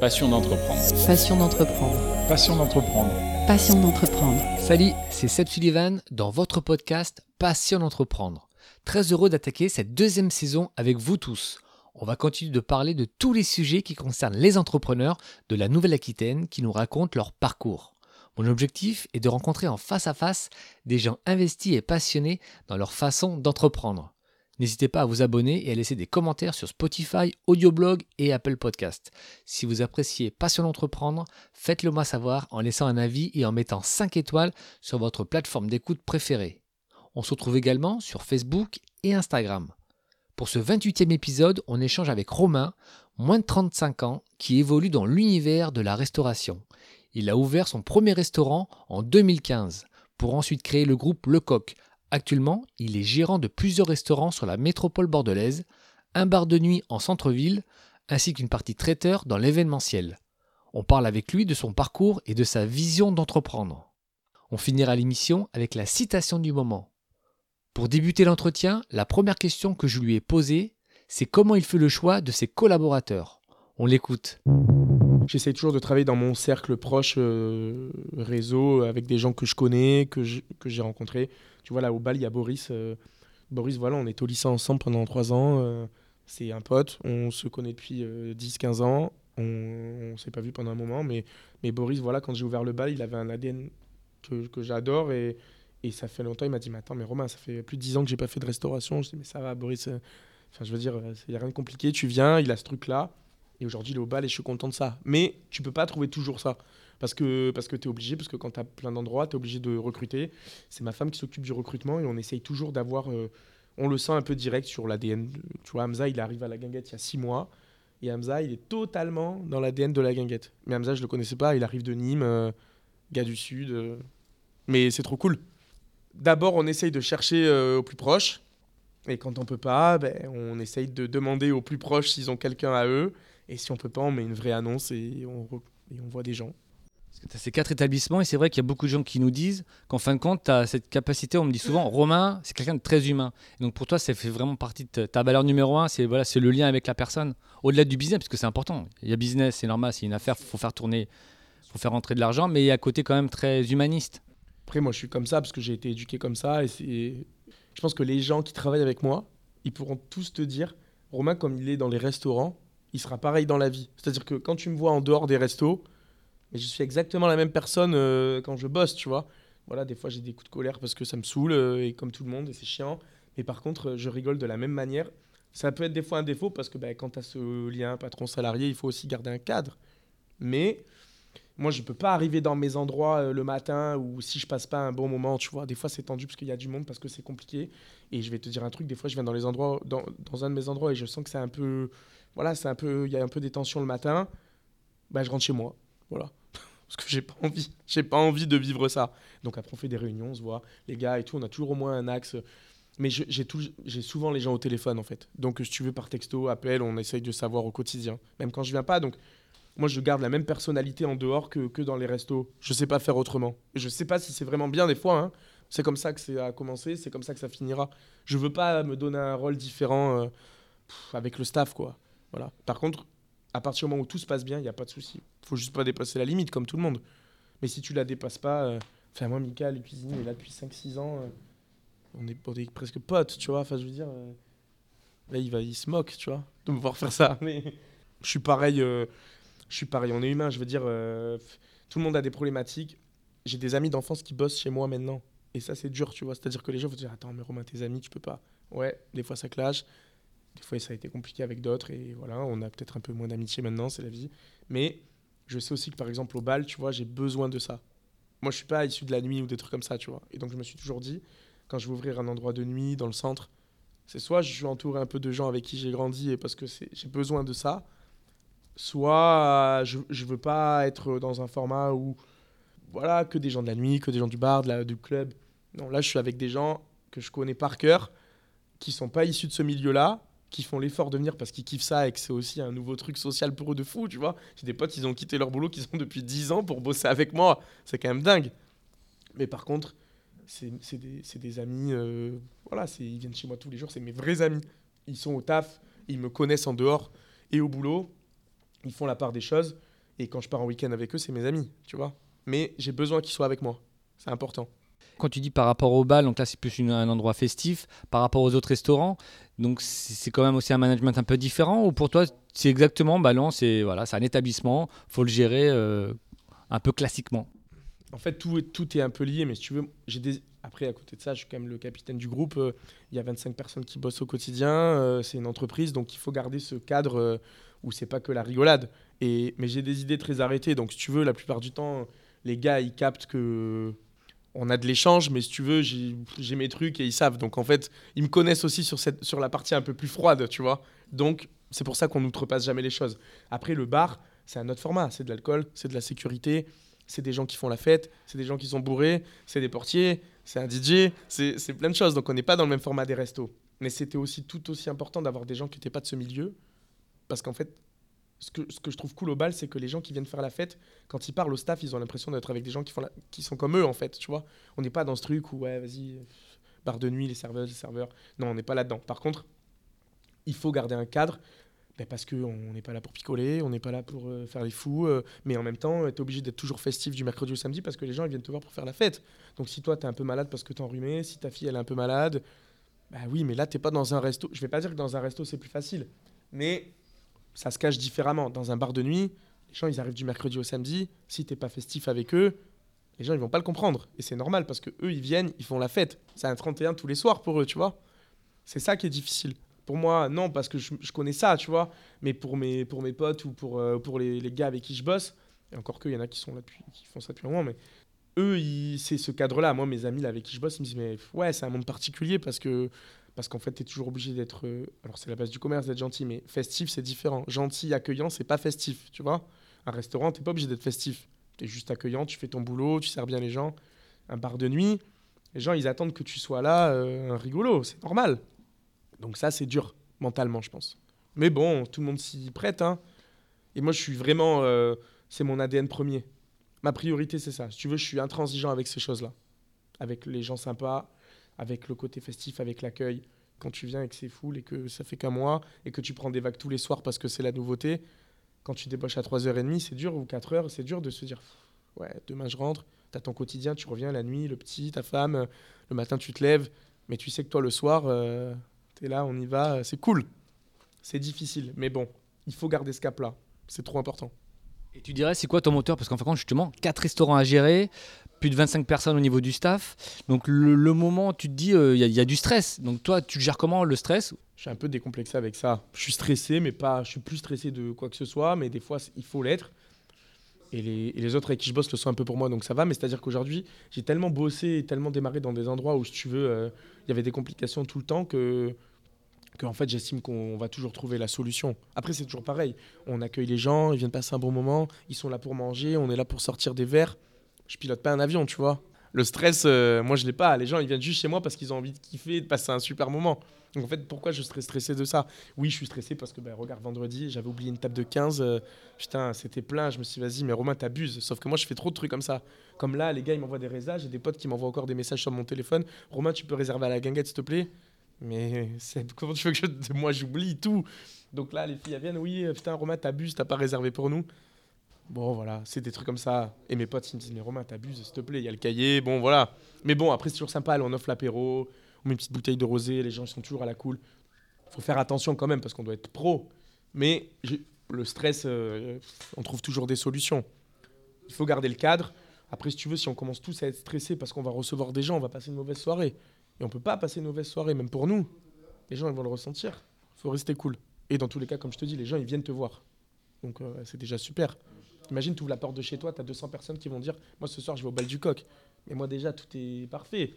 Passion d'entreprendre. Passion d'entreprendre. Passion d'entreprendre. Passion d'entreprendre. Salut, c'est Seb Sullivan dans votre podcast Passion d'entreprendre. Très heureux d'attaquer cette deuxième saison avec vous tous. On va continuer de parler de tous les sujets qui concernent les entrepreneurs de la Nouvelle-Aquitaine qui nous racontent leur parcours. Mon objectif est de rencontrer en face à face des gens investis et passionnés dans leur façon d'entreprendre. N'hésitez pas à vous abonner et à laisser des commentaires sur Spotify, Audioblog et Apple Podcast. Si vous appréciez Passion d'entreprendre, faites-le moi savoir en laissant un avis et en mettant 5 étoiles sur votre plateforme d'écoute préférée. On se retrouve également sur Facebook et Instagram. Pour ce 28e épisode, on échange avec Romain, moins de 35 ans, qui évolue dans l'univers de la restauration. Il a ouvert son premier restaurant en 2015 pour ensuite créer le groupe Le Coq, Actuellement, il est gérant de plusieurs restaurants sur la métropole bordelaise, un bar de nuit en centre-ville, ainsi qu'une partie traiteur dans l'événementiel. On parle avec lui de son parcours et de sa vision d'entreprendre. On finira l'émission avec la citation du moment. Pour débuter l'entretien, la première question que je lui ai posée, c'est comment il fait le choix de ses collaborateurs. On l'écoute. J'essaie toujours de travailler dans mon cercle proche, euh, réseau, avec des gens que je connais, que j'ai rencontrés. Tu vois, là, au bal, il y a Boris. Euh, Boris, voilà, on est au lycée ensemble pendant trois ans. Euh, c'est un pote. On se connaît depuis 10-15 ans. On ne s'est pas vu pendant un moment. Mais, mais Boris, voilà, quand j'ai ouvert le bal, il avait un ADN que, que j'adore. Et, et ça fait longtemps. Il m'a dit Mais attends, mais Romain, ça fait plus de 10 ans que j'ai pas fait de restauration. Je dis Mais ça va, Boris. Enfin, je veux dire, il n'y a rien de compliqué. Tu viens, il a ce truc-là. Et aujourd'hui, il est au bal et je suis content de ça. Mais tu peux pas trouver toujours ça. Parce que, parce que tu es obligé, parce que quand tu as plein d'endroits, tu es obligé de recruter. C'est ma femme qui s'occupe du recrutement et on essaye toujours d'avoir. Euh, on le sent un peu direct sur l'ADN. Tu vois, Hamza, il arrive à la guinguette il y a six mois. Et Hamza, il est totalement dans l'ADN de la guinguette. Mais Hamza, je le connaissais pas. Il arrive de Nîmes, euh, gars du Sud. Euh. mais c'est trop cool. D'abord, on essaye de chercher au plus proche. Et quand on peut pas, ben, on essaye de demander aux plus proches s'ils ont quelqu'un à eux. Et si on peut pas, on met une vraie annonce et on, et on voit des gens. Tu as ces quatre établissements et c'est vrai qu'il y a beaucoup de gens qui nous disent qu'en fin de compte, tu as cette capacité, on me dit souvent, Romain, c'est quelqu'un de très humain. Et donc pour toi, ça fait vraiment partie de ta valeur numéro un, c'est voilà, le lien avec la personne, au-delà du business, parce que c'est important. Il y a business, c'est normal, c'est une affaire, il faut faire tourner, il faut faire rentrer de l'argent, mais il y a un côté quand même très humaniste. Après, moi, je suis comme ça parce que j'ai été éduqué comme ça. Et je pense que les gens qui travaillent avec moi, ils pourront tous te dire, Romain, comme il est dans les restaurants, il sera pareil dans la vie. C'est-à-dire que quand tu me vois en dehors des restos, mais je suis exactement la même personne euh, quand je bosse, tu vois. Voilà, des fois j'ai des coups de colère parce que ça me saoule, euh, et comme tout le monde, et c'est chiant. Mais par contre, euh, je rigole de la même manière. Ça peut être des fois un défaut parce que bah, quand tu as ce lien patron-salarié, il faut aussi garder un cadre. Mais moi, je peux pas arriver dans mes endroits le matin ou si je passe pas un bon moment, tu vois. Des fois, c'est tendu parce qu'il y a du monde, parce que c'est compliqué. Et je vais te dire un truc, des fois, je viens dans les endroits, dans un de mes endroits et je sens que c'est un peu voilà, c'est un peu, il y a un peu des tensions le matin, bah, je rentre chez moi, voilà. Parce que j'ai pas envie, j'ai pas envie de vivre ça. Donc après on fait des réunions, on se voit, les gars et tout, on a toujours au moins un axe. Mais j'ai souvent les gens au téléphone en fait. Donc si tu veux par texto, appel, on essaye de savoir au quotidien. Même quand je viens pas, donc moi je garde la même personnalité en dehors que, dans les restos. Je sais pas faire autrement. Et je sais pas si c'est vraiment bien des fois. Hein. C'est comme ça que ça a commencé, c'est comme ça que ça finira. Je veux pas me donner un rôle différent euh, avec le staff quoi. Voilà. Par contre, à partir du moment où tout se passe bien, il n'y a pas de souci. Faut juste pas dépasser la limite, comme tout le monde. Mais si tu la dépasses pas, euh, enfin, moi, Mika, le cuisinier, il est là depuis 5-6 ans. Euh, on, est, presque potes, tu vois. Enfin, je veux dire, euh, il, va, il se moque, tu vois, de me voir faire ça. Mais je suis pareil, je suis pareil. On est humain, je veux dire, tout le monde a des problématiques. J'ai des amis d'enfance qui bossent chez moi maintenant. Et ça, c'est dur, tu vois. C'est-à-dire que les gens vont dire Attends, mais Romain, tes amis, tu peux pas. Ouais, des fois ça clash. Des fois, ça a été compliqué avec d'autres et voilà, on a peut-être un peu moins d'amitié maintenant, c'est la vie. Mais je sais aussi que par exemple au bal, tu vois, j'ai besoin de ça. Moi, je suis pas issu de la nuit ou des trucs comme ça, tu vois. Et donc, je me suis toujours dit, quand je vais ouvrir un endroit de nuit dans le centre, c'est soit je suis entouré un peu de gens avec qui j'ai grandi et parce que j'ai besoin de ça, soit je, je veux pas être dans un format où, voilà, que des gens de la nuit, que des gens du bar, du club. Non, là, je suis avec des gens que je connais par cœur, qui sont pas issus de ce milieu-là, qui font l'effort de venir parce qu'ils kiffent ça et que c'est aussi un nouveau truc social pour eux de fou, tu vois. J'ai des potes, ils ont quitté leur boulot, qui sont depuis 10 ans pour bosser avec moi. C'est quand même dingue. Mais par contre, c'est des, des, amis, euh, voilà, ils viennent chez moi tous les jours, c'est mes vrais amis. Ils sont au taf, ils me connaissent en dehors et au boulot. ils font la part des choses. Et quand je pars en week-end avec eux, c'est mes amis, tu vois. Mais j'ai besoin qu'ils soient avec moi. C'est important. Quand tu dis par rapport au bal, donc là c'est plus un endroit festif, par rapport aux autres restaurants, donc c'est quand même aussi un management un peu différent ou pour toi c'est exactement, bah non, c'est voilà, un établissement, faut le gérer euh, un peu classiquement. En fait, tout, tout est un peu lié, mais si tu veux, j'ai des... après, à côté de ça, je suis quand même le capitaine du groupe. euh, Il y a 25 personnes qui bossent au quotidien. euh, c'est une entreprise, donc il faut garder ce cadre où c'est pas que la rigolade. Et... Mais j'ai des idées très arrêtées. Donc, si tu veux, la plupart du temps, les gars, ils captent que on a de l'échange, mais si tu veux, j'ai mes trucs et ils savent. Donc, en fait, ils me connaissent aussi sur, cette... sur la partie un peu plus froide, tu vois. Donc, c'est pour ça qu'on n'outrepasse jamais les choses. Après, le bar, c'est un autre format. C'est de l'alcool, c'est de la sécurité, c'est des gens qui font la fête, c'est des gens qui sont bourrés, c'est des portiers, c'est un DJ, c'est plein de choses. Donc on n'est pas dans le même format des restos. Mais c'était aussi tout aussi important d'avoir des gens qui n'étaient pas de ce milieu. Parce qu'en fait, ce que, je trouve cool au bal, c'est que les gens qui viennent faire la fête, quand ils parlent au staff, ils ont l'impression d'être avec des gens qui, sont comme eux, en fait. Tu vois On n'est pas dans ce truc où, ouais, vas-y, euh, bar de nuit, les serveuses, les serveurs. Non, on n'est pas là-dedans. Par contre, il faut garder un cadre. ben, parce qu'on n'est pas là pour picoler, on n'est pas là pour euh, faire les fous, euh, mais en même temps, tu es obligé d'être toujours festif du mercredi au samedi parce que les gens ils viennent te voir pour faire la fête. Donc si toi, tu es un peu malade parce que tu es enrhumé, si ta fille elle est un peu malade, bah oui, mais là, t'es pas dans un resto. Je vais pas dire que dans un resto, c'est plus facile, mais ça se cache différemment. Dans un bar de nuit, les gens, ils arrivent du mercredi au samedi. Si t'es pas festif avec eux, les gens, ils vont pas le comprendre. Et c'est normal parce que eux, ils viennent, ils font la fête. C'est un 31 tous les soirs pour eux, tu vois. C'est ça qui est difficile. Pour moi, non, parce que je, connais ça, tu vois. Mais pour mes, pour mes potes ou pour, euh, pour les, les gars avec qui je bosse, et encore qu'il y en a qui sont là depuis, qui font ça depuis un moment, mais eux, c'est ce cadre-là. Moi, mes amis avec qui je bosse, ils me disent, mais ouais, c'est un monde particulier parce que parce qu'en fait, tu es toujours obligé d'être. euh, alors, c'est la base du commerce d'être gentil, mais festif, c'est différent. Gentil, accueillant, c'est pas festif, tu vois. Un restaurant, t'es pas obligé d'être festif. Tu es juste accueillant, tu fais ton boulot, tu sers bien les gens. Un bar de nuit, les gens, ils attendent que tu sois là, euh, un rigolo, c'est normal. Donc, ça, c'est dur, mentalement, je pense. Mais bon, tout le monde s'y prête, hein. Et moi, je suis vraiment. euh, c'est mon ADN premier. Ma priorité, c'est ça. Si tu veux, je suis intransigeant avec ces choses-là. Avec les gens sympas, avec le côté festif, avec l'accueil. Quand tu viens et que c'est full et que ça fait qu'un mois et que tu prends des vagues tous les soirs parce que c'est la nouveauté, quand tu débauches à 3h30, c'est dur, ou 4h, c'est dur de se dire Ouais, demain je rentre, t'as ton quotidien, tu reviens la nuit, le petit, ta femme, le matin tu te lèves, mais tu sais que toi le soir, euh, t'es là, on y va, c'est cool. C'est difficile, mais bon, il faut garder ce cap-là. C'est trop important. Et tu dirais, c'est quoi ton moteur? Parce qu'en fin de compte, justement, 4 restaurants à gérer, plus de 25 personnes au niveau du staff. Donc, le, moment, tu te dis, il y, a- du stress. Donc, toi, tu gères comment le stress? Je suis un peu décomplexé avec ça. Je suis stressé, mais pas. Je suis plus stressé de quoi que ce soit, mais des fois, il faut l'être. Et les, autres avec qui je bosse le sont un peu pour moi, donc ça va. Mais c'est-à-dire qu'aujourd'hui, j'ai tellement bossé et tellement démarré dans des endroits où, si tu veux, euh, il y avait des complications tout le temps que, que en fait, j'estime qu'on va toujours trouver la solution. Après, c'est toujours pareil. On accueille les gens, ils viennent passer un bon moment, ils sont là pour manger, on est là pour sortir des verres. Je pilote pas un avion, tu vois. Le stress, euh, moi, je l'ai pas. Les gens, ils viennent juste chez moi parce qu'ils ont envie de kiffer, de passer un super moment. Donc, en fait, pourquoi je serais stressé de ça? Oui, je suis stressé parce que, ben, regarde, vendredi, j'avais oublié une table de 15. euh, putain, c'était plein. Je me suis dit, vas-y, mais Romain, t'abuses. Sauf que moi, je fais trop de trucs comme ça. Comme là, les gars, ils m'envoient des résas. J'ai des potes qui m'envoient encore des messages sur mon téléphone. Romain, tu peux réserver à la guinguette, s'il te plaît? Mais comment tu veux que je... moi, j'oublie tout? Donc là, les filles, elles viennent. Oui, euh, putain, Romain, t'abuses, t'as pas réservé pour nous. Bon, voilà, c'est des trucs comme ça. Et mes potes, ils me disent, mais Romain, t'abuses, s'il te plaît, il y a le cahier. Bon, voilà. Mais bon, après, c'est toujours sympa. On offre l'apéro, on met une petite bouteille de rosé, les gens sont toujours à la cool. faut faire attention quand même parce qu'on doit être pro. Mais le stress, euh, on trouve toujours des solutions. Il faut garder le cadre. Après, si tu veux, si on commence tous à être stressés parce qu'on va recevoir des gens, on va passer une mauvaise soirée. Et on peut pas passer une mauvaise soirée, même pour nous. Les gens, ils vont le ressentir. Il faut rester cool. Et dans tous les cas, comme je te dis, les gens, ils viennent te voir. Donc, euh, c'est déjà super. Imagine, tu ouvres la porte de chez toi, tu as 200 personnes qui vont dire Moi, ce soir, je vais au bal du coq. Mais moi, déjà, tout est parfait.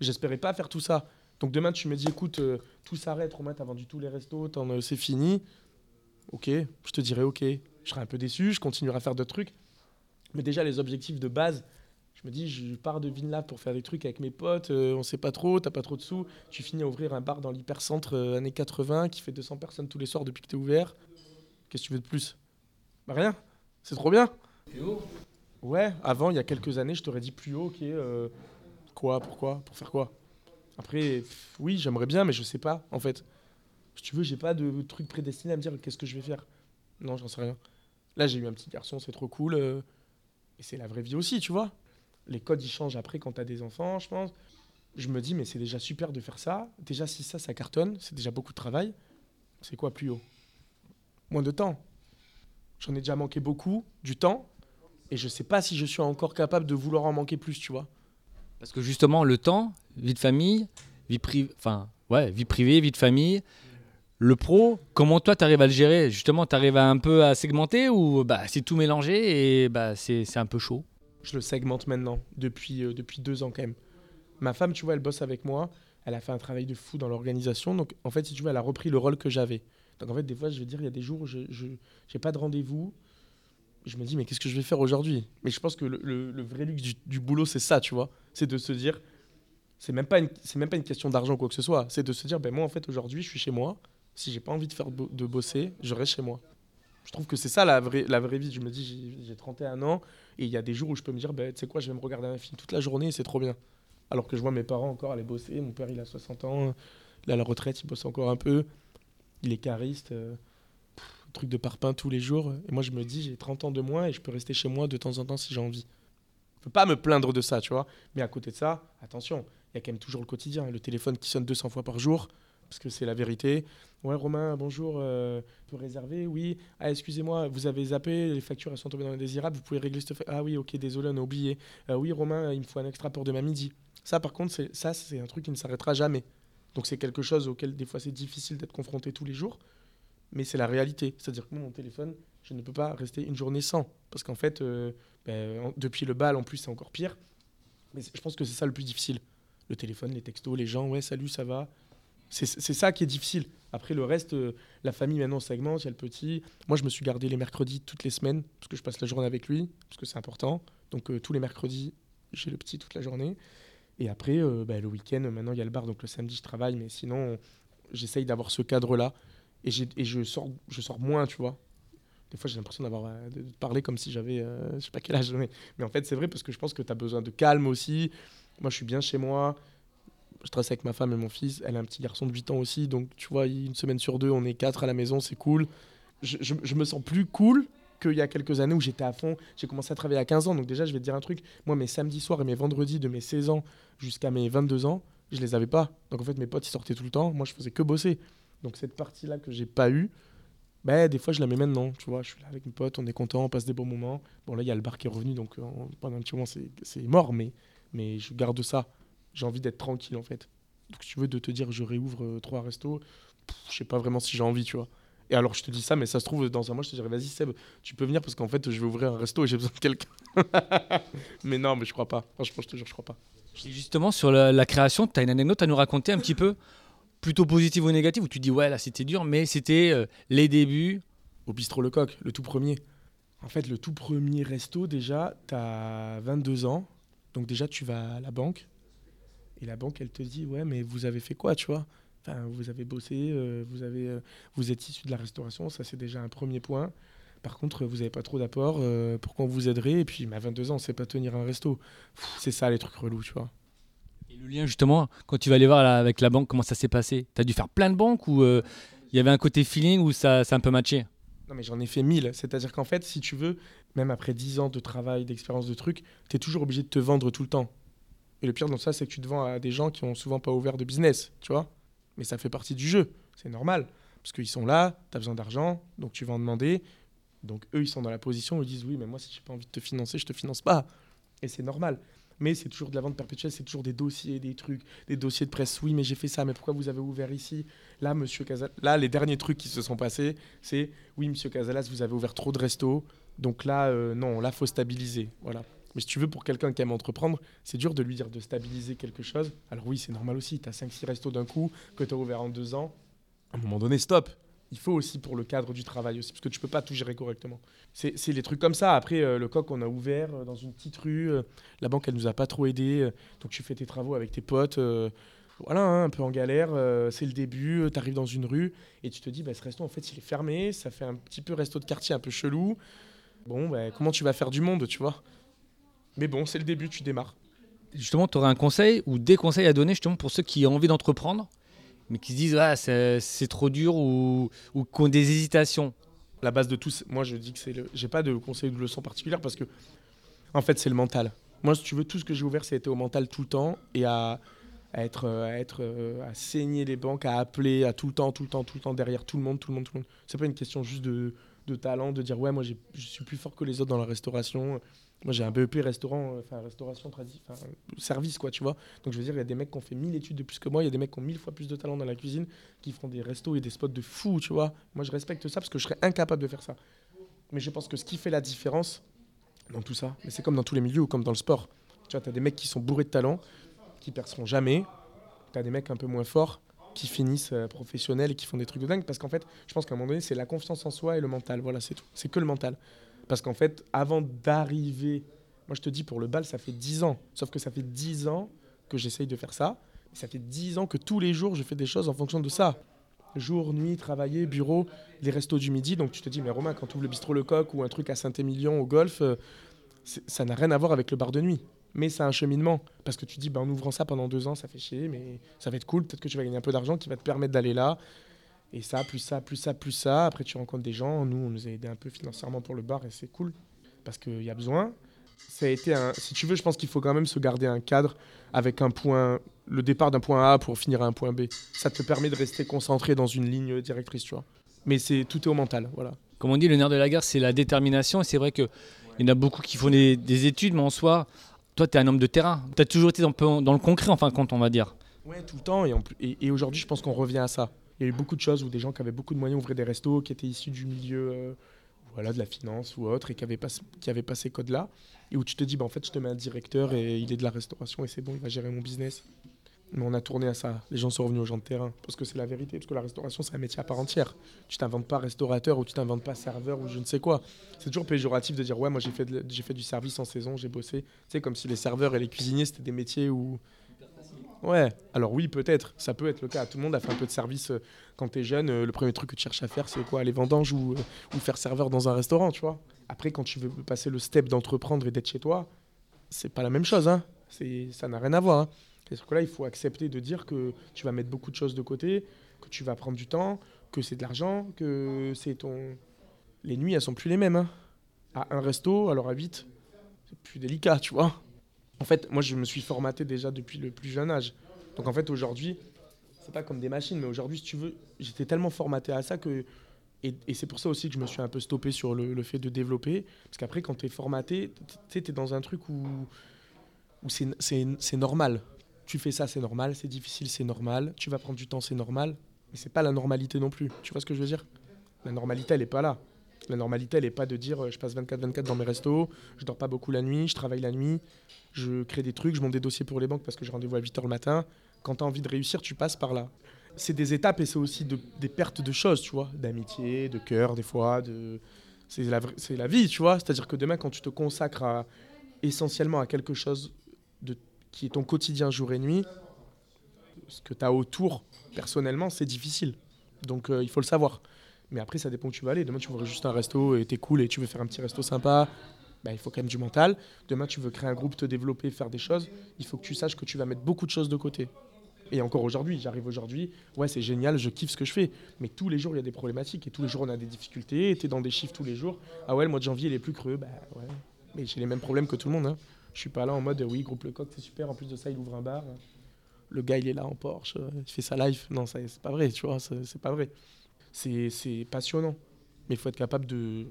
J'espérais pas faire tout ça. Donc, demain, tu me dis Écoute, euh, tout s'arrête, Romain, t'as vendu tous les restos, euh, c'est fini. Ok, je te dirai Ok. Je serai un peu déçu, je continuerai à faire d'autres trucs. Mais déjà, les objectifs de base, je me dis Je pars de Vinlab pour faire des trucs avec mes potes, euh, on sait pas trop, t'as pas trop de sous. Tu finis à ouvrir un bar dans l'hypercentre euh, années 80 qui fait 200 personnes tous les soirs depuis que t'es ouvert. Qu'est-ce que tu veux de plus? Bah, rien. C'est trop bien. Ouais, avant, il y a quelques années, je t'aurais dit plus haut, ok. euh, quoi, pourquoi, pour faire quoi? Après, pff, oui, j'aimerais bien, mais je sais pas, en fait. Si tu veux, j'ai pas de truc prédestiné à me dire qu'est-ce que je vais faire? Non, j'en sais rien. Là, j'ai eu un petit garçon, c'est trop cool. euh, et c'est la vraie vie aussi, tu vois. Les codes, ils changent après quand tu as des enfants, je pense. Je me dis, mais c'est déjà super de faire ça. Déjà, si ça, ça cartonne, c'est déjà beaucoup de travail. C'est quoi plus haut? Moins de temps. J'en ai déjà manqué beaucoup, du temps. Et je sais pas si je suis encore capable de vouloir en manquer plus, tu vois. Parce que justement, le temps, vie de famille, vie privée, enfin, ouais, vie privée, vie de famille. Le pro, comment toi tu arrives à le gérer? Justement, tu arrives un peu à segmenter ou bah, c'est tout mélangé et bah, c'est c'est un peu chaud? Je le segmente maintenant, depuis, euh, depuis deux ans quand même. Ma femme, tu vois, elle bosse avec moi. Elle a fait un travail de fou dans l'organisation. Donc, en fait, si tu veux, elle a repris le rôle que j'avais. Donc, en fait, des fois, je vais dire, il y a des jours où je n'ai pas de rendez-vous. Je me dis, mais qu'est-ce que je vais faire aujourd'hui? Mais je pense que le, vrai luxe du, boulot, c'est ça, tu vois. C'est de se dire, c'est même, pas même pas une question d'argent ou quoi que ce soit. C'est de se dire, ben moi, en fait, aujourd'hui, je suis chez moi. Si j'ai pas envie de faire de bosser, je reste chez moi. Je trouve que c'est ça la vraie, la vraie vie. Je me dis, j'ai- j'ai 31 ans et il y a des jours où je peux me dire, ben, tu sais quoi, je vais me regarder un film toute la journée et c'est trop bien. Alors que je vois mes parents encore aller bosser. Mon père, il a 60 ans. Est à la retraite, il bosse encore un peu. Il est cariste. euh, truc de parpaing tous les jours. Et moi, je me dis, j'ai 30 ans de moins et je peux rester chez moi de temps en temps si j'ai envie. Je peux pas me plaindre de ça, tu vois. Mais à côté de ça, attention, il y a quand même toujours le quotidien. Le téléphone qui sonne 200 fois par jour, parce que c'est la vérité. Ouais, Romain, bonjour, euh, peut réserver? Oui. Ah, excusez-moi, vous avez zappé, les factures sont tombées dans l'indésirable, vous pouvez régler cette fa- Ah oui, ok, désolé, on a oublié. Euh, oui, Romain, il me faut un extra pour demain midi. Ça, par contre, ça, c'est un truc qui ne s'arrêtera jamais. Donc c'est quelque chose auquel des fois c'est difficile d'être confronté tous les jours, mais c'est la réalité. C'est-à-dire que moi, mon téléphone, je ne peux pas rester une journée sans, parce qu'en fait, euh, ben, en- depuis le bal, en plus, c'est encore pire. Mais je pense que c'est ça le plus difficile. Le téléphone, les textos, les gens, ouais, salut, ça va. C'est ça qui est difficile. Après, le reste, euh, la famille, maintenant, segmente, il y a le petit. Moi, je me suis gardé les mercredis toutes les semaines, parce que je passe la journée avec lui, parce que c'est important. Donc, euh, tous les mercredis, j'ai le petit toute la journée. Et après, euh, bah, le week-end, maintenant, il y a le bar, donc le samedi, je travaille, mais sinon, j'essaye d'avoir ce cadre-là. Et, et je, sors, je sors moins, tu vois. Des fois, j'ai l'impression d'avoir euh, de parler comme si j'avais, euh, je sais pas quel âge, mais, mais en fait, c'est vrai parce que je pense que tu as besoin de calme aussi. Moi, je suis bien chez moi. Je trace avec ma femme et mon fils. Elle a un petit garçon de 8 ans aussi. Donc, tu vois, une semaine sur deux, on est quatre à la maison, c'est cool. Je- je me sens plus cool qu'il y a quelques années où j'étais à fond. J'ai commencé à travailler à 15 ans. Donc, déjà, je vais te dire un truc. Moi, mes samedis soirs et mes vendredis de mes 16 ans jusqu'à mes 22 ans, je les avais pas. Donc, en fait, mes potes, ils sortaient tout le temps. Moi, je faisais que bosser. Donc, cette partie-là que j'ai pas eue, ben, des fois, je la mets maintenant. Tu vois, je suis là avec mes potes, on est content, on passe des bons moments. Bon, là, il y a le bar qui est revenu. Donc, euh, pendant un petit moment, c'est mort. Mais, mais je garde ça. J'ai envie d'être tranquille, en fait. Donc, si tu veux, de te dire, je réouvre euh, trois restos, je sais pas vraiment si j'ai envie, tu vois. Et alors, je te dis ça, mais ça se trouve, dans un mois, je te dirais, vas-y, Seb, tu peux venir parce qu'en fait, je vais ouvrir un resto et j'ai besoin de quelqu'un. mais non, mais je crois pas. Franchement, je te jure, je crois pas. Et justement, sur la, la création, tu as une anecdote à nous raconter un petit peu, plutôt positive ou négative, où tu dis ouais, là c'était dur, mais c'était euh, les débuts. Au bistrot Lecoq, le tout premier. En fait, le tout premier resto, déjà, tu as 22 ans. Donc, déjà, tu vas à la banque. Et la banque, elle te dit Ouais, mais vous avez fait quoi, tu vois? Enfin, vous avez bossé, euh, vous, avez, euh, vous êtes issu de la restauration, ça c'est déjà un premier point. Par contre, vous n'avez pas trop d'apport, euh, pourquoi on vous aiderait Et puis, à 22 ans, on ne sait pas tenir un resto. C'est ça les trucs relous, tu vois. Et le lien, justement, quand tu vas aller voir là, avec la banque, comment ça s'est passé? Tu as dû faire plein de banques ou il y avait un côté feeling où ça, ça a un peu matché? Non, mais j'en ai fait 1000. C'est-à-dire qu'en fait, si tu veux, même après 10 ans de travail, d'expérience, de trucs, tu es toujours obligé de te vendre tout le temps. Et le pire dans ça, c'est que tu te vends à des gens qui ont souvent pas ouvert de business, tu vois. Mais ça fait partie du jeu, c'est normal. Parce qu'ils sont là, tu as besoin d'argent, donc tu vas en demander. Donc eux, ils sont dans la position où ils disent oui, mais moi, si j'ai pas envie de te financer, je te finance pas. Et c'est normal. Mais c'est toujours de la vente perpétuelle, c'est toujours des dossiers, des trucs, des dossiers de presse. Oui, mais j'ai fait ça, mais pourquoi vous avez ouvert ici? Là, monsieur Casalas, là, les derniers trucs qui se sont passés, c'est oui, monsieur Casalas, vous avez ouvert trop de restos. Donc là, euh, non, là, faut stabiliser. Voilà. Mais si tu veux, pour quelqu'un qui aime entreprendre, c'est dur de lui dire de stabiliser quelque chose. Alors oui, c'est normal aussi. Tu as 5-6 restos d'un coup que tu as ouvert en deux ans. À un moment donné, stop. Il faut aussi pour le cadre du travail aussi, parce que tu peux pas tout gérer correctement. C'est les trucs comme ça. Après, euh, le coq, on a ouvert euh, dans une petite rue. euh, la banque, elle nous a pas trop aidé. euh, donc tu fais tes travaux avec tes potes. euh, voilà, hein, un peu en galère. euh, c'est le début. tu arrives dans une rue et tu te dis, bah, ce resto, en fait, il est fermé. Ça fait un petit peu resto de quartier un peu chelou. Bon, bah, comment tu vas faire du monde, tu vois? Mais bon, c'est le début, tu démarres. Justement, tu aurais un conseil ou des conseils à donner justement pour ceux qui ont envie d'entreprendre, mais qui se disent ah, c'est c'est trop dur ou, ou qui ont des hésitations? La base de tout, c'est- moi je dis que c'est le. J'ai pas de conseil de leçon particulière parce que, en fait, c'est le mental. Moi, si tu veux, tout ce que j'ai ouvert, c'était au mental tout le temps et à, à être, à être, à saigner les banques, à appeler, à tout le temps, tout le temps, tout le temps derrière tout le monde, tout le monde, tout le monde. C'est pas une question juste de, de talent, de dire ouais, moi je suis plus fort que les autres dans la restauration. Moi j'ai un BEP restaurant, euh, enfin restauration tradi, enfin service quoi, tu vois. Donc je veux dire, il y a des mecs qui ont fait 1000 études de plus que moi, il y a des mecs qui ont 1000 fois plus de talent dans la cuisine, qui font des restos et des spots de fou, tu vois. Moi je respecte ça parce que je serais incapable de faire ça. Mais je pense que ce qui fait la différence dans tout ça, mais c'est comme dans tous les milieux comme dans le sport. Tu vois, tu as des mecs qui sont bourrés de talent, qui perceront jamais. Tu as des mecs un peu moins forts qui finissent euh, professionnels et qui font des trucs de dingue. Parce qu'en fait, je pense qu'à un moment donné, c'est la confiance en soi et le mental. Voilà, c'est tout. C'est que le mental. Parce qu'en fait, avant d'arriver, moi je te dis, pour le bal, ça fait 10 ans. Sauf que ça fait 10 ans que j'essaye de faire ça. Et ça fait 10 ans que tous les jours, je fais des choses en fonction de ça. Jour, nuit, travailler, bureau, les restos du midi. Donc tu te dis, mais Romain, quand tu ouvres le bistrot Le Coq ou un truc à Saint-Émilion au golf, euh, ça n'a rien à voir avec le bar de nuit. Mais c'est un cheminement. Parce que tu dis, bah, en ouvrant ça pendant deux ans, ça fait chier, mais ça va être cool. Peut-être que tu vas gagner un peu d'argent qui va te permettre d'aller là. Et ça, plus ça, plus ça, plus ça. Après, tu rencontres des gens. Nous, on nous a aidé un peu financièrement pour le bar et c'est cool. Parce qu'il y a besoin. Ça a été un... Si tu veux, je pense qu'il faut quand même se garder un cadre avec un point, le départ d'un point A pour finir à un point B. Ça te permet de rester concentré dans une ligne directrice, tu vois. Mais c'est tout est au mental, voilà. Comme on dit, le nerf de la guerre, c'est la détermination. Et c'est vrai qu'il y en a beaucoup qui font des, des études, mais en soi, toi, tu es un homme de terrain. Tu as toujours été dans le concret, en fin de compte, on va dire. Ouais, tout le temps. Et, en plus- et, et aujourd'hui, je pense qu'on revient à ça. Il y a eu beaucoup de choses où des gens qui avaient beaucoup de moyens ouvraient des restos, qui étaient issus du milieu euh, voilà, de la finance ou autre, et qui avaient pas, ces codes-là. Et où tu te dis, bah, en fait, je te mets un directeur et il est de la restauration et c'est bon, il va gérer mon business. Mais on a tourné à ça. Les gens sont revenus aux gens de terrain. Parce que c'est la vérité. Parce que la restauration, c'est un métier à part entière. Tu t'inventes pas restaurateur ou tu t'inventes pas serveur ou je ne sais quoi. C'est toujours péjoratif de dire, ouais, moi j'ai fait, fait du service en saison, j'ai bossé. Tu sais, comme si les serveurs et les cuisiniers, c'était des métiers où. Ouais, alors oui, peut-être, ça peut être le cas. Tout le monde a fait un peu de service euh, quand t'es jeune. euh, le premier truc que tu cherches à faire, c'est quoi Les vendanges ou, euh, ou faire serveur dans un restaurant, tu vois. Après, quand tu veux passer le step d'entreprendre et d'être chez toi, c'est pas la même chose, hein. Ça n'a rien à voir. Hein. C'est que là, il faut accepter de dire que tu vas mettre beaucoup de choses de côté, que tu vas prendre du temps, que c'est de l'argent, que c'est ton. Les nuits, elles sont plus les mêmes. hein. À un resto, alors à 8, c'est plus délicat, tu vois. En fait, moi, je me suis formaté déjà depuis le plus jeune âge. Donc, en fait, aujourd'hui, c'est pas comme des machines, mais aujourd'hui, si tu veux, j'étais tellement formaté à ça que. Et, c'est pour ça aussi que je me suis un peu stoppé sur le, fait de développer. Parce qu'après, quand tu es formaté, tu es dans un truc où, où c'est normal. Tu fais ça, c'est normal. C'est difficile, c'est normal. Tu vas prendre du temps, c'est normal. Mais c'est pas la normalité non plus. Tu vois ce que je veux dire? La normalité, elle est pas là. La normalité, elle est pas de dire euh, je passe 24-24 dans mes restos, je dors pas beaucoup la nuit, je travaille la nuit, je crée des trucs, je monte des dossiers pour les banques parce que j'ai rendez-vous à 8h le matin. Quand tu as envie de réussir, tu passes par là. C'est des étapes et c'est aussi de- des pertes de choses, tu vois, d'amitié, de cœur des fois, c'est la, vie, tu vois. C'est-à-dire que demain, quand tu te consacres essentiellement à quelque chose qui est ton quotidien jour et nuit, ce que tu as autour, personnellement, c'est difficile. Donc euh, il faut le savoir. Mais après, ça dépend où tu vas aller. Demain, tu veux juste un resto et t'es cool et tu veux faire un petit resto sympa. Bah, il faut quand même du mental. Demain, tu veux créer un groupe, te développer, faire des choses. Il faut que tu saches que tu vas mettre beaucoup de choses de côté. Et encore aujourd'hui, j'arrive aujourd'hui, ouais, c'est génial, je kiffe ce que je fais. Mais tous les jours, il y a des problématiques et tous les jours, on a des difficultés. Tu es dans des chiffres tous les jours. Ah ouais, le mois de janvier, il est plus creux. Bah ouais. Mais j'ai les mêmes problèmes que tout le monde. Hein. Je suis pas là en mode, oui, groupe Le Coq, c'est super. En plus de ça, il ouvre un bar. Le gars, il est là en Porsche, il fait sa live. Non, c'est pas vrai, tu vois, c'est pas vrai. C'est c'est passionnant. Mais il faut être capable de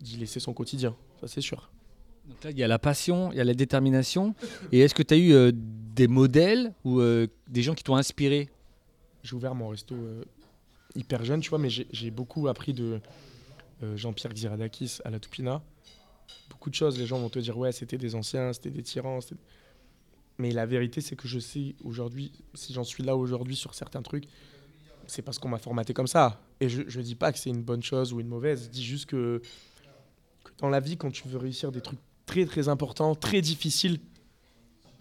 d'y laisser son quotidien, ça c'est sûr. Donc là, il y a la passion, il y a la détermination. Et est-ce que tu as eu euh, des modèles ou euh, des gens qui t'ont inspiré? J'ai ouvert mon resto euh, hyper jeune, tu vois, mais j'ai beaucoup appris de Jean-Pierre Xiradakis à la Toupina. Beaucoup de choses, les gens vont te dire, ouais, c'était des anciens, c'était des tyrans. Mais la vérité, c'est que je sais aujourd'hui, si j'en suis là aujourd'hui sur certains trucs, c'est parce qu'on m'a formaté comme ça. Et je ne dis pas que c'est une bonne chose ou une mauvaise, je dis juste que, dans la vie, quand tu veux réussir des trucs très très importants, très difficiles,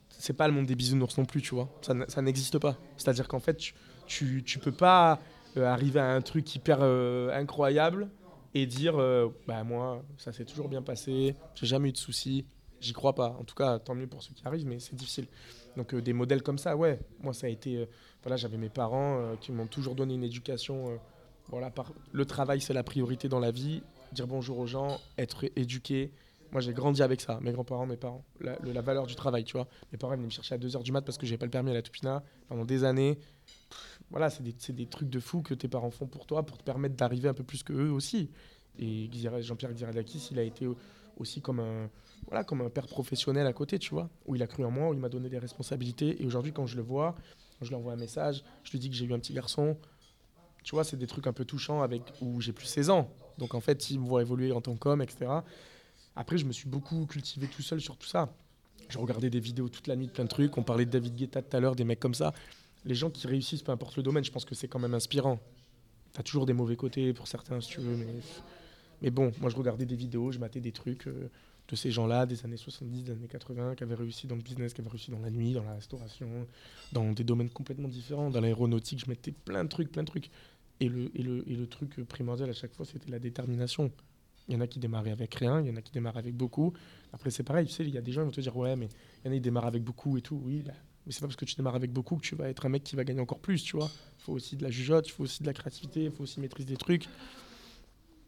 c'est pas le monde des bisounours non plus, tu vois. Ça, ça n'existe pas. C'est-à-dire qu'en fait, tu, tu, tu peux pas euh, arriver à un truc hyper euh, incroyable et dire euh, bah moi ça s'est toujours bien passé, j'ai jamais eu de soucis, j'y crois pas. En tout cas, tant mieux pour ceux qui arrivent, mais c'est difficile. Donc euh, des modèles comme ça, ouais. Moi ça a été, euh, voilà, j'avais mes parents euh, qui m'ont toujours donné une éducation Voilà, le travail, c'est la priorité dans la vie. Dire bonjour aux gens, être éduqué. Moi, j'ai grandi avec ça. Mes grands-parents, mes parents. La, le- la valeur du travail, tu vois. Mes parents venaient me chercher à 2h du mat parce que j'avais pas le permis à la Tupina pendant des années. Voilà, c'est des, des trucs de fou que tes parents font pour toi pour te permettre d'arriver un peu plus que eux aussi. Et Jean-Pierre Xeradakis, il a été aussi comme un, voilà, comme un père professionnel à côté, tu vois. Où il a cru en moi, où il m'a donné des responsabilités. Et aujourd'hui, quand je le vois, quand je lui envoie un message, je lui dis que j'ai eu un petit garçon. Tu vois, c'est des trucs un peu touchants avec où j'ai plus 16 ans. Donc en fait, il me voit évoluer en tant qu'homme, etc. Après, je me suis beaucoup cultivé tout seul sur tout ça. Je regardais des vidéos toute la nuit de plein de trucs. On parlait de David Guetta tout à l'heure, des mecs comme ça. Les gens qui réussissent, peu importe le domaine, je pense que c'est quand même inspirant. T'as toujours des mauvais côtés pour certains, si tu veux, mais, mais bon, moi je regardais des vidéos, je matais des trucs euh, de ces gens-là, des années 70, des années 80, qui avaient réussi dans le business, qui avaient réussi dans la nuit, dans la restauration, dans des domaines complètement différents. Dans l'aéronautique, je mettais plein de trucs, plein de trucs. Et le, et le, et le truc primordial à chaque fois, c'était la détermination. Il y en a qui démarraient avec rien, il y en a qui démarrent avec beaucoup. Après, c'est pareil, tu sais, il y a des gens qui vont te dire, ouais, mais il y en a qui démarrent avec beaucoup et tout. Oui, mais c'est pas parce que tu démarres avec beaucoup que tu vas être un mec qui va gagner encore plus, tu vois. Il faut aussi de la jugeote, il faut aussi de la créativité, il faut aussi maîtriser des trucs.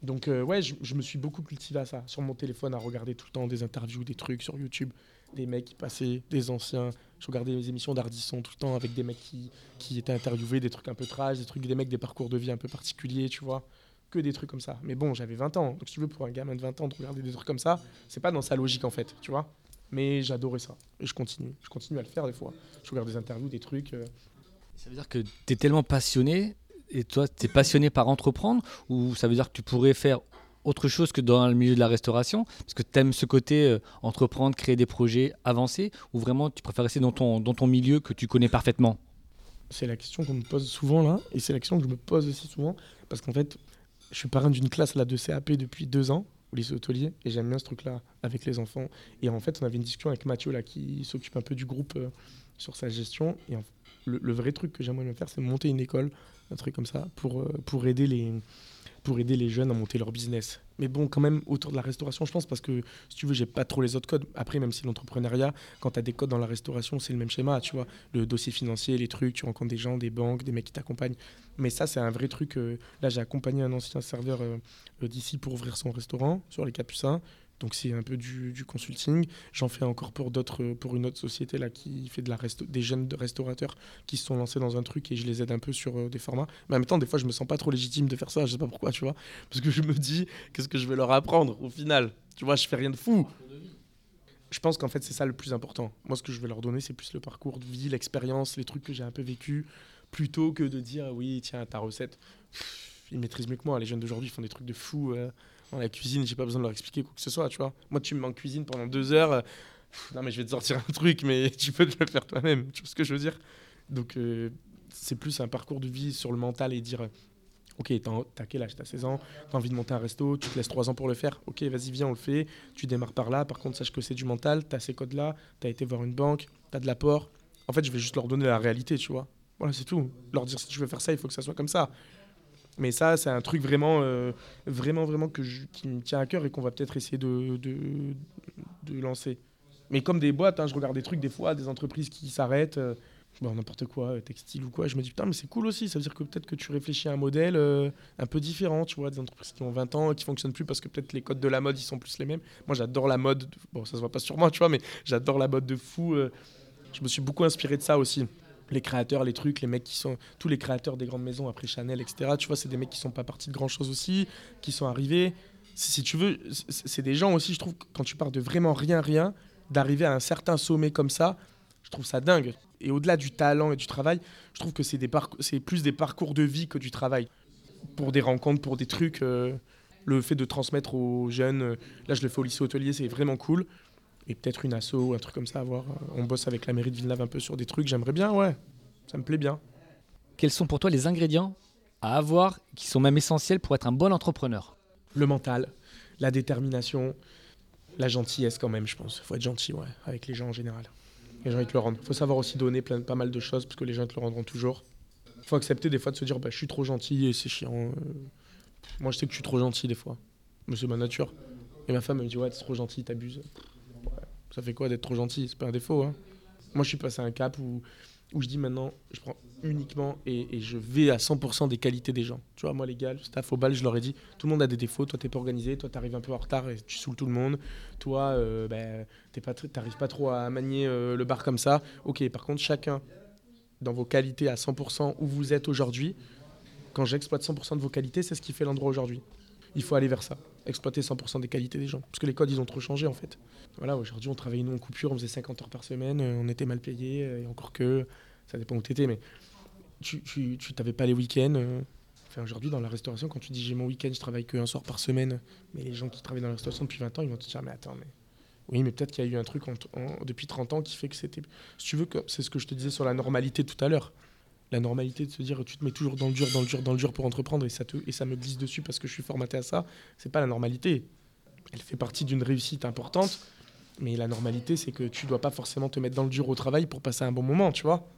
Donc, euh, ouais, je, me suis beaucoup cultivé à ça. Sur mon téléphone, à regarder tout le temps des interviews, des trucs sur YouTube, des mecs qui passaient, des anciens. Je regardais les émissions d'Ardisson tout le temps avec des mecs qui, qui étaient interviewés, des trucs un peu trash, des trucs, des mecs, des parcours de vie un peu particuliers, tu vois. Que des trucs comme ça. Mais bon, j'avais 20 ans. Donc, si tu veux, pour un gamin de 20 ans, de regarder des trucs comme ça, c'est pas dans sa logique en fait, tu vois. Mais j'adorais ça. Et je continue. Je continue à le faire des fois. Je regarde des interviews, des trucs. euh, Ça veut dire que tu es tellement passionné, et toi, tu es passionné par entreprendre, ou ça veut dire que tu pourrais faire autre chose que dans le milieu de la restauration Parce que tu aimes ce côté euh, entreprendre, créer des projets, avancer, ou vraiment tu préfères rester dans ton, dans ton milieu que tu connais parfaitement? C'est la question qu'on me pose souvent là, et c'est la question que je me pose aussi souvent, parce qu'en fait, je suis parrain d'une classe là de CAP depuis deux ans au lycée hôtelier, et j'aime bien ce truc-là avec les enfants. Et en fait, on avait une discussion avec Mathieu là qui s'occupe un peu du groupe euh, sur sa gestion. Et le, le vrai truc que j'aimerais bien faire, c'est monter une école, un truc comme ça, pour, euh, pour aider les pour aider les jeunes à monter leur business. Mais bon, quand même, autour de la restauration, je pense, parce que si tu veux, j'ai pas trop les autres codes. Après, même si l'entrepreneuriat, quand tu as des codes dans la restauration, c'est le même schéma, tu vois. Le dossier financier, les trucs, tu rencontres des gens, des banques, des mecs qui t'accompagnent. Mais ça, c'est un vrai truc. euh, là, j'ai accompagné un ancien serveur euh, d'ici pour ouvrir son restaurant sur les Capucins. Donc, c'est un peu du, consulting. J'en fais encore pour d'autres, pour une autre société là qui fait de la des jeunes restaurateurs qui se sont lancés dans un truc et je les aide un peu sur euh, des formats. Mais en même temps, des fois, je me sens pas trop légitime de faire ça. Je sais pas pourquoi, tu vois. Parce que je me dis, qu'est-ce que je vais leur apprendre au final? Tu vois, je fais rien de fou. Je pense qu'en fait, c'est ça le plus important. Moi, ce que je vais leur donner, c'est plus le parcours de vie, l'expérience, les trucs que j'ai un peu vécu, plutôt que de dire, oui, tiens, ta recette. Ils maîtrisent mieux que moi. Les jeunes d'aujourd'hui font des trucs de fou euh, la cuisine. J'ai pas besoin de leur expliquer quoi que ce soit, tu vois. Moi, tu me mets en cuisine pendant deux heures. euh, non, mais je vais te sortir un truc, mais tu peux te le faire toi-même. Tu vois ce que je veux dire Donc, euh, c'est plus un parcours de vie sur le mental et dire. euh, Ok, t'as quel âge? T'as 16 ans, t'as envie de monter un resto, tu te laisses 3 ans pour le faire? Ok, vas-y, viens, on le fait. Tu démarres par là. Par contre, sache que c'est du mental. T'as ces codes-là. T'as été voir une banque. T'as de l'apport. En fait, je vais juste leur donner la réalité, tu vois. Voilà, c'est tout. Leur dire si tu veux faire ça, il faut que ça soit comme ça. Mais ça, c'est un truc vraiment, euh, vraiment, vraiment que qui me tient à cœur et qu'on va peut-être essayer de, de, lancer. Mais comme des boîtes, hein, je regarde des trucs des fois, des entreprises qui s'arrêtent, euh, bon, n'importe quoi, euh, textile ou quoi. Je me dis, putain, mais c'est cool aussi. Ça veut dire que peut-être que tu réfléchis à un modèle un peu différent, tu vois, des entreprises qui ont 20 ans qui fonctionnent plus parce que peut-être les codes de la mode, ils sont plus les mêmes. Moi, j'adore la mode. Bon, ça se voit pas sur moi, tu vois, mais j'adore la mode de fou. Je me suis beaucoup inspiré de ça aussi. Les créateurs, les trucs, les mecs qui sont. Tous les créateurs des grandes maisons, après Chanel, etc. Tu vois, c'est des mecs qui sont pas partis de grand chose aussi, qui sont arrivés. Si, tu veux, c'est des gens aussi, je trouve, quand tu pars de vraiment rien, rien, d'arriver à un certain sommet comme ça, je trouve ça dingue. Et au-delà du talent et du travail, je trouve que c'est plus des parcours de vie que du travail. Pour des rencontres, pour des trucs, euh, le fait de transmettre aux jeunes, euh, là je le fais au lycée hôtelier, c'est vraiment cool. Et peut-être une asso ou un truc comme ça à voir. Euh, On bosse avec la mairie de Villeneuve un peu sur des trucs, j'aimerais bien, ouais. Ça me plaît bien. Quels sont pour toi les ingrédients à avoir qui sont même essentiels pour être un bon entrepreneur? Le mental, la détermination, la gentillesse quand même, je pense. Il faut être gentil, ouais, avec les gens en général. Les gens, ils te le rendent. Il faut savoir aussi donner plein, pas mal de choses, parce que les gens te le rendront toujours. Il faut accepter des fois de se dire, bah, je suis trop gentil et c'est chiant. euh. Moi, je sais que je suis trop gentil des fois. Mais c'est ma nature. Et ma femme elle me dit, ouais, t'es trop gentil, t'abuses. Ça fait quoi d'être trop gentil? C'est pas un défaut. Hein. Moi, je suis passé à un cap où, où je dis maintenant, je prends uniquement et, je vais à 100% des qualités des gens. Tu vois, moi, les gars, le staff au bal, je leur ai dit, tout le monde a des défauts. Toi, t'es pas organisé. Toi, t'arrives un peu en retard et tu saoules tout le monde. Toi, euh, ben, t'es pas, pas trop à manier euh, le bar comme ça. Ok, par contre, chacun, dans vos qualités à 100% où vous êtes aujourd'hui, quand j'exploite 100% de vos qualités, c'est ce qui fait l'endroit aujourd'hui. Il faut aller vers ça, exploiter 100% des qualités des gens. Parce que les codes, ils ont trop changé en fait. Voilà, aujourd'hui, on travaillait nous en coupure, on faisait 50 heures par semaine, euh, on était mal payé, et encore que, ça dépend où t'étais, mais tu tu, tu pas les week-ends. euh. Enfin, aujourd'hui, dans la restauration, quand tu dis j'ai mon week-end, je travaille qu'un soir par semaine, mais les gens qui travaillent dans la restauration depuis 20 ans, ils vont te dire, mais attends, mais. Oui, mais peut-être qu'il y a eu un truc depuis 30 ans qui fait que c'était. Si tu veux, c'est ce que je te disais sur la normalité tout à l'heure. La normalité de se dire tu te mets toujours dans le dur, dans le dur, dans le dur pour entreprendre et ça, te, et ça me glisse dessus parce que je suis formaté à ça, c'est pas la normalité. Elle fait partie d'une réussite importante, mais la normalité, c'est que tu dois pas forcément te mettre dans le dur au travail pour passer un bon moment, tu vois.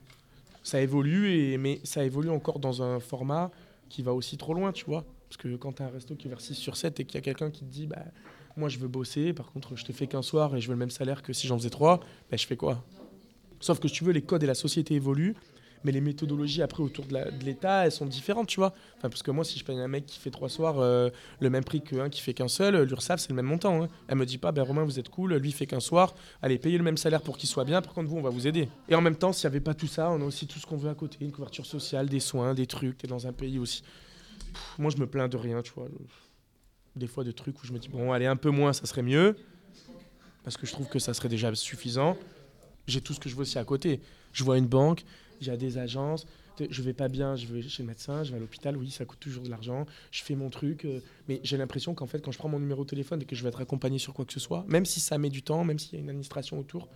Ça évolue, et, mais ça évolue encore dans un format qui va aussi trop loin, tu vois. Parce que quand tu as un resto qui est vers 6 sur 7 et qu'il y a quelqu'un qui te dit bah, Moi, je veux bosser, par contre, je te fais qu'un soir et je veux le même salaire que si j'en faisais trois, bah, je fais quoi? Sauf que si tu veux, les codes et la société évoluent, mais les méthodologies après autour de l'État, elles sont différentes, tu vois. Enfin, parce que moi, si je paye un mec qui fait trois soirs euh, le même prix qu'un qui fait qu'un seul, l'URSSAF, c'est le même montant. hein. Elle me dit pas, ben Romain, vous êtes cool, lui fait qu'un soir, allez, payez le même salaire pour qu'il soit bien, par contre, vous, on va vous aider. Et en même temps, s'il n'y avait pas tout ça, on a aussi tout ce qu'on veut à côté, une couverture sociale, des soins, des trucs, t'es dans un pays aussi. Moi, je me plains de rien, tu vois. Des fois, de trucs où je me dis, bon, allez, un peu moins, ça serait mieux, parce que je trouve que ça serait déjà suffisant. J'ai tout ce que je veux aussi à côté. Je vois une banque, j'ai des agences, je vais pas bien, je vais chez le médecin, je vais à l'hôpital, oui, ça coûte toujours de l'argent, je fais mon truc, euh, mais j'ai l'impression qu'en fait, quand je prends mon numéro de téléphone et que je vais être accompagné sur quoi que ce soit, même si ça met du temps, même s'il y a une administration autour,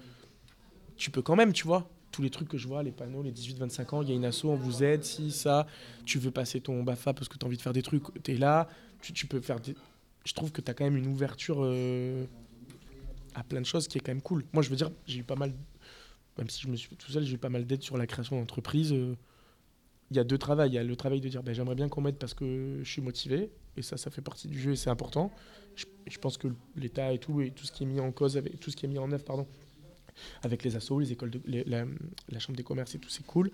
tu peux quand même, tu vois. Tous les trucs que je vois, les panneaux, les 18-25 ans, il y a une asso, on vous aide, si, ça, tu veux passer ton BAFA parce que tu as envie de faire des trucs, tu es là, tu, tu peux faire des... Je trouve que tu as quand même une ouverture euh, à plein de choses qui est quand même cool. Moi, je veux dire, j'ai eu pas mal même si je me suis fait tout seul, j'ai pas mal d'aide sur la création d'entreprise. euh, Il y a deux travails. Il y a le travail de dire ben, j'aimerais bien qu'on m'aide parce que je suis motivé. Et ça, ça fait partie du jeu et c'est important. Je, pense que l'État et tout, et tout ce qui est mis en cause, tout ce qui est mis en œuvre, pardon, avec les assos, les écoles, la chambre des commerces et tout, c'est cool.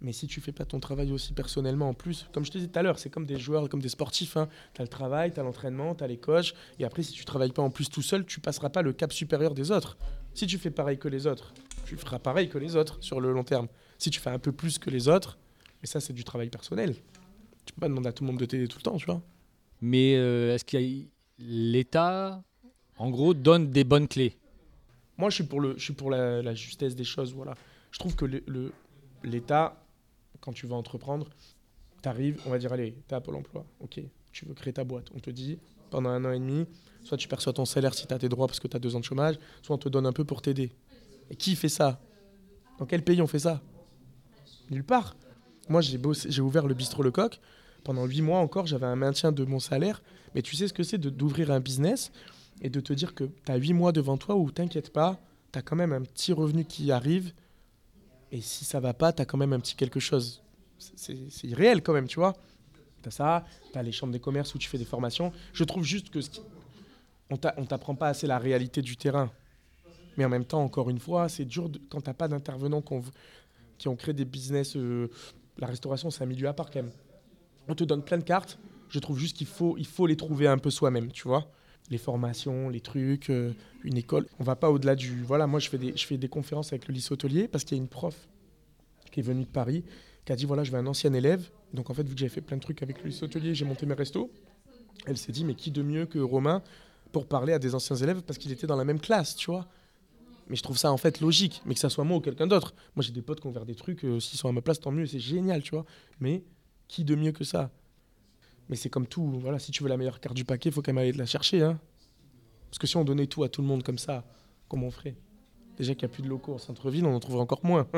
Mais si tu fais pas ton travail aussi personnellement en plus, comme je te disais tout à l'heure, c'est comme des joueurs, comme des sportifs. Hein. Tu as le travail, tu as l'entraînement, tu as les coachs. Et après, si tu travailles pas en plus tout seul, tu passeras pas le cap supérieur des autres. Si tu fais pareil que les autres, tu feras pareil que les autres sur le long terme. Si tu fais un peu plus que les autres, et ça, c'est du travail personnel. Tu peux pas demander à tout le monde de t'aider tout le temps, tu vois. Mais euh, est-ce qu'il y a l'État, en gros, donne des bonnes clés? Moi, je suis pour, le, je suis pour la, la justesse des choses. Voilà. Je trouve que le- l'État, quand tu vas entreprendre, tu arrives, on va dire, allez, tu à Pôle emploi. Ok, tu veux créer ta boîte. On te dit, pendant un an et demi, soit tu perçois ton salaire si tu as tes droits parce que tu as deux ans de chômage, soit on te donne un peu pour t'aider. Et qui fait ça? Dans quel pays on fait ça? Nulle part. Moi, j'ai bossé- j'ai ouvert le bistrot Lecoq. Pendant huit mois encore, j'avais un maintien de mon salaire. Mais tu sais ce que c'est d'ouvrir un business et de te dire que tu as 8 mois devant toi où t'inquiète pas, tu as quand même un petit revenu qui arrive. Et si ça va pas, tu as quand même un petit quelque chose. C'est- C'est irréel quand même, tu vois. Tu as ça, tu as les chambres des commerces où tu fais des formations. Je trouve juste que ce on t'apprend pas assez la réalité du terrain. Mais en même temps, encore une fois, c'est dur quand tu pas d'intervenants qui ont créé des business. euh, la restauration, c'est un milieu à part quand même. On te donne plein de cartes. Je trouve juste qu'il faut, il faut les trouver un peu soi-même, tu vois les formations, les trucs, euh, une école. On va pas au-delà du. Voilà, moi je fais des, je fais des conférences avec le lycée hôtelier parce qu'il y a une prof qui est venue de Paris qui a dit voilà, je veux un ancien élève. Donc en fait, vu que j'avais fait plein de trucs avec le lycée hôtelier, j'ai monté mes restos. Elle s'est dit mais qui de mieux que Romain pour parler à des anciens élèves parce qu'il était dans la même classe, tu vois. Mais je trouve ça en fait logique, mais que ça soit moi ou quelqu'un d'autre. Moi j'ai des potes qui ont ouvert des trucs, euh, s'ils sont à ma place, tant mieux, c'est génial, tu vois. Mais qui de mieux que ça? Mais c'est comme tout, voilà, si tu veux la meilleure carte du paquet, il faut quand même aller la chercher. Hein. Parce que si on donnait tout à tout le monde comme ça, comment on ferait? Déjà qu'il n'y a plus de locaux en centre-ville, on en trouverait encore moins.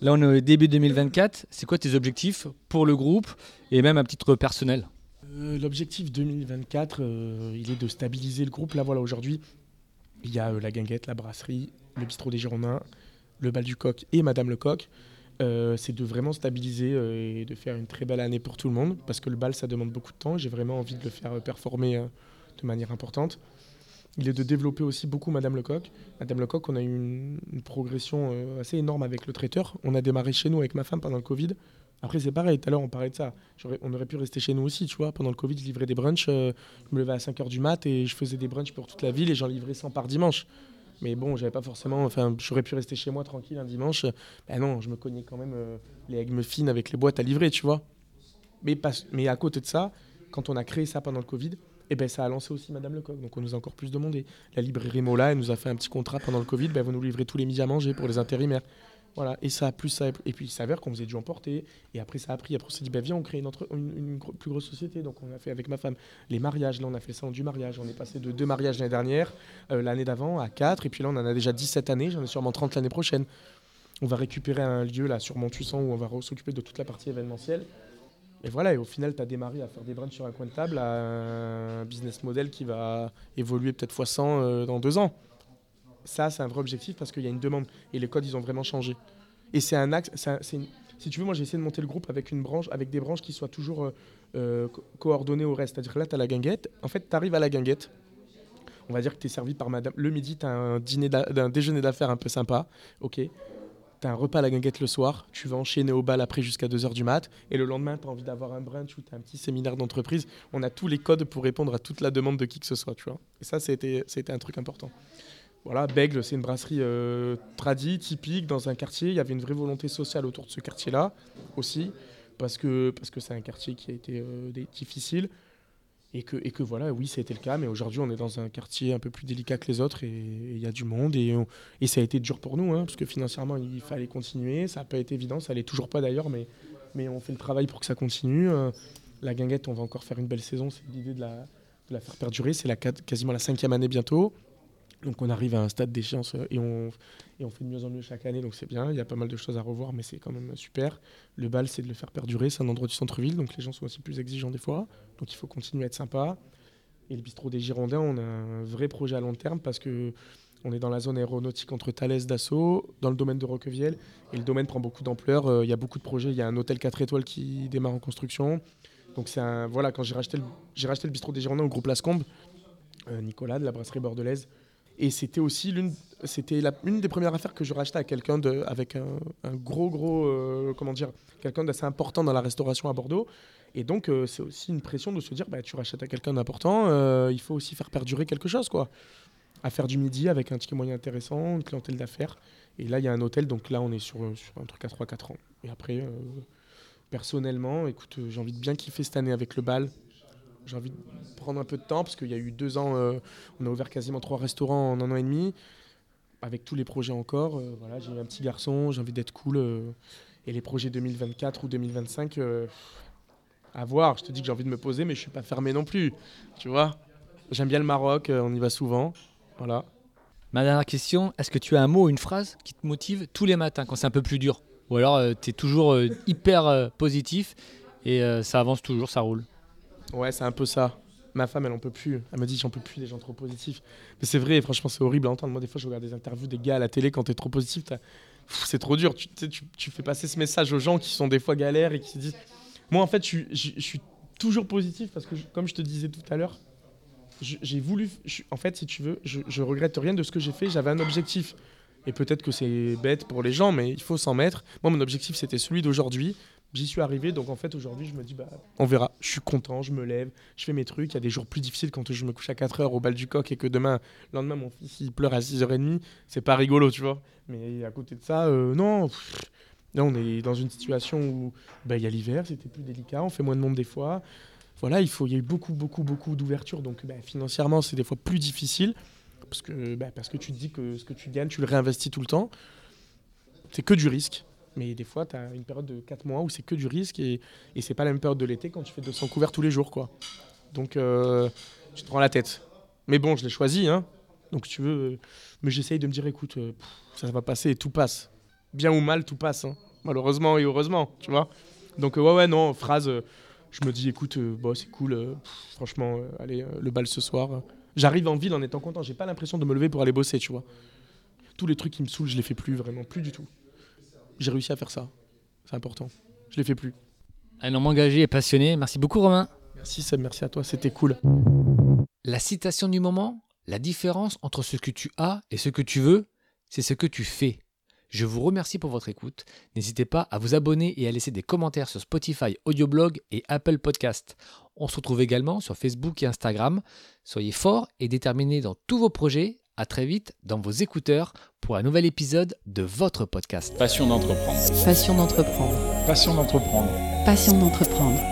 Là, on est au début 2024. C'est quoi tes objectifs pour le groupe et même à titre personnel? Euh, L'objectif 2024, euh, il est de stabiliser le groupe. Là, voilà, aujourd'hui, il y a euh, la guinguette, la brasserie, le bistrot des Girondins, le bal du coq et Madame le coq. Euh, c'est de vraiment stabiliser euh, et de faire une très belle année pour tout le monde. Parce que le bal, ça demande beaucoup de temps. J'ai vraiment envie de le faire performer de manière importante. il est de développer aussi beaucoup Madame Lecoq. Madame Lecoq, on a eu une, progression assez énorme avec le traiteur. On a démarré chez nous avec ma femme pendant le Covid. Après, c'est pareil, tout à l'heure, on parlait de ça. On aurait pu rester chez nous aussi, tu vois. Pendant le Covid, je livrais des brunchs. euh, je me levais à 5h du mat et je faisais des brunchs pour toute la ville et j'en livrais 100 par dimanche. Mais bon, j'avais pas forcément. Enfin, j'aurais pu rester chez moi tranquille un dimanche. Ben non, je me cognais quand même euh, les egg muffins avec les boîtes à livrer, tu vois. Mais, pas- mais à côté de ça, quand on a créé ça pendant le Covid, eh ben, ça a lancé aussi Madame Lecoq. Donc on nous a encore plus demandé. La librairie Mola, elle nous a fait un petit contrat pendant le Covid. Ben, vous nous livrez tous les midis à manger pour les intérimaires. Voilà. Et ça plus ça. Et puis il s'avère qu'on faisait du emporter. Et après, ça a pris. Après, on s'est dit, ben, viens, on crée une, une- plus grosse société. Donc on a fait avec ma femme les mariages. Là, on a fait ça en du mariage. On est passé de deux mariages l'année dernière, euh, l'année d'avant, à quatre. Et puis là, on en a déjà 17 années. J'en ai sûrement 30 l'année prochaine. On va récupérer un lieu là sur Montussan où on va s'occuper de toute la partie événementielle. Et voilà, et au final, tu as démarré à faire des brunchs sur un coin de table à un business model qui va évoluer peut-être fois 100 euh, dans deux ans. Ça, c'est un vrai objectif parce qu'il y a une demande. Et les codes, ils ont vraiment changé. Et c'est un axe. si tu veux, moi, j'ai essayé de monter le groupe avec une branche, avec des branches qui soient toujours euh, euh, co- coordonnées au reste. C'est-à-dire là, tu as la guinguette. En fait, tu arrives à la guinguette. On va dire que tu es servi par madame. Le midi, tu as un, dîner un déjeuner d'affaires un peu sympa. Ok. Tu as un repas à la guinguette le soir. Tu vas enchaîner au bal après jusqu'à 2h du mat. Et le lendemain, tu as envie d'avoir un brunch ou tu un petit séminaire d'entreprise. On a tous les codes pour répondre à toute la demande de qui que ce soit. Tu vois. Et ça, c'était un truc important. Voilà, Bègle, c'est une brasserie euh, tradie, typique, dans un quartier. Il y avait une vraie volonté sociale autour de ce quartier-là aussi, parce que parce que c'est un quartier qui a été euh, difficile. Et que, et que voilà, oui, ça a été le cas, mais aujourd'hui, on est dans un quartier un peu plus délicat que les autres et il y a du monde. Et, et ça a été dur pour nous, hein, parce que financièrement, il fallait continuer. Ça n'a pas été évident, ça l'est toujours pas d'ailleurs, mais, mais on fait le travail pour que ça continue. Euh, la guinguette, on va encore faire une belle saison, c'est l'idée de la, de la faire perdurer. C'est quasiment la cinquième année bientôt. Donc on arrive à un stade d'échéance euh, et on, fait de mieux en mieux chaque année, donc c'est bien. Il y a pas mal de choses à revoir, mais c'est quand même super. Le bal, c'est de le faire perdurer. C'est un endroit du centre-ville, donc les gens sont aussi plus exigeants des fois. Donc il faut continuer à être sympa. Et le bistrot des Girondins, on a un vrai projet à long terme parce que on est dans la zone aéronautique entre Thalès, Dassault, dans le domaine de Roquevielle. Et le domaine prend beaucoup d'ampleur. Euh, Il y a beaucoup de projets. Il y a un hôtel 4 étoiles qui démarre en construction. Donc c'est un voilà quand j'ai racheté le j'ai racheté le bistrot des Girondins au groupe Lascombe, euh, Nicolas de la brasserie bordelaise. Et c'était aussi l'une c'était une des premières affaires que je rachetais à quelqu'un de avec un, gros gros euh, comment dire quelqu'un d'assez important dans la restauration à Bordeaux. Et donc euh, c'est aussi une pression de se dire bah tu rachètes à quelqu'un d'important, euh, il faut aussi faire perdurer quelque chose quoi. À du midi avec un ticket moyen intéressant, une clientèle d'affaires. Et là il y a un hôtel donc là on est sur, sur un truc à 3-4 ans. Et après personnellement écoute j'ai envie de bien kiffer cette année avec le bal. J'ai envie de prendre un peu de temps parce qu'il y a eu deux ans, euh, on a ouvert quasiment trois restaurants en un an et demi, avec tous les projets encore. euh, voilà, j'ai un petit garçon, j'ai envie d'être cool. euh, et les projets 2024 ou 2025, euh, à voir. Je te dis que j'ai envie de me poser, mais je suis pas fermé non plus. Tu vois J'aime bien le Maroc, on y va souvent. Voilà. Ma dernière question, est-ce que tu as un mot ou une phrase qui te motive tous les matins quand c'est un peu plus dur? Ou alors tu es toujours hyper positif et ça avance toujours, ça roule? Ouais, c'est un peu ça. Ma femme, elle en peut plus. Elle me dit j'en peux plus des gens trop positifs. Mais c'est vrai, franchement, c'est horrible à entendre. Moi, des fois, je regarde des interviews des gars à la télé quand t'es trop positif. C'est trop dur. Tu, tu tu- fais passer ce message aux gens qui sont des fois galères et qui se disent. Moi, en fait, je, suis- toujours positif parce que, comme je te disais tout à l'heure, j'ai voulu. en fait, si tu veux, je regrette rien de ce que j'ai fait. J'avais un objectif. Et peut-être que c'est bête pour les gens, mais il faut s'en mettre. Moi, mon objectif, c'était celui d'aujourd'hui. J'y suis arrivé, donc en fait, aujourd'hui, je me dis, bah, on verra. Je suis content, je me lève, je fais mes trucs. Il y a des jours plus difficiles quand je me couche à 4h au bal du coq et que demain, le lendemain, mon fils, il pleure à 6h30. C'est pas rigolo, tu vois. Mais à côté de ça, euh, non. Là, on est dans une situation où bah, il y a l'hiver, c'était plus délicat, on fait moins de monde des fois. Voilà, il y a eu beaucoup, beaucoup, beaucoup d'ouverture. Donc, bah, financièrement, c'est des fois plus difficile. Parce que, bah, parce que tu te dis que ce que tu gagnes, tu le réinvestis tout le temps. C'est que du risque. Mais des fois, tu as une période de 4 mois où c'est que du risque et, c'est pas la même période de l'été quand tu fais 200 couverts tous les jours. quoi. Donc, euh, tu te prends la tête. Mais bon, je l'ai choisi. Hein. Donc, tu veux. mais j'essaye de me dire écoute, euh, ça va passer et tout passe. Bien ou mal, tout passe. hein. Malheureusement et heureusement, tu vois. Donc, euh, ouais, ouais, non, phrase. je me dis écoute, bon, c'est cool. franchement, allez, le bal ce soir. J'arrive en ville en étant content. J'ai pas l'impression de me lever pour aller bosser, tu vois. Tous les trucs qui me saoulent, je les fais plus vraiment, plus du tout. J'ai réussi à faire ça. C'est important. Je les fais plus. Un homme engagé et passionné. Merci beaucoup Romain. Merci Seb, merci à toi, c'était cool. La citation du moment, La différence entre ce que tu as et ce que tu veux, c'est ce que tu fais. Je vous remercie pour votre écoute. N'hésitez pas à vous abonner et à laisser des commentaires sur Spotify, Audioblog et Apple Podcast. On se retrouve également sur Facebook et Instagram. Soyez forts et déterminés dans tous vos projets. À très vite dans vos écouteurs pour un nouvel épisode de votre podcast. Passion d'entreprendre. Passion d'entreprendre. Passion d'entreprendre. Passion d'entreprendre.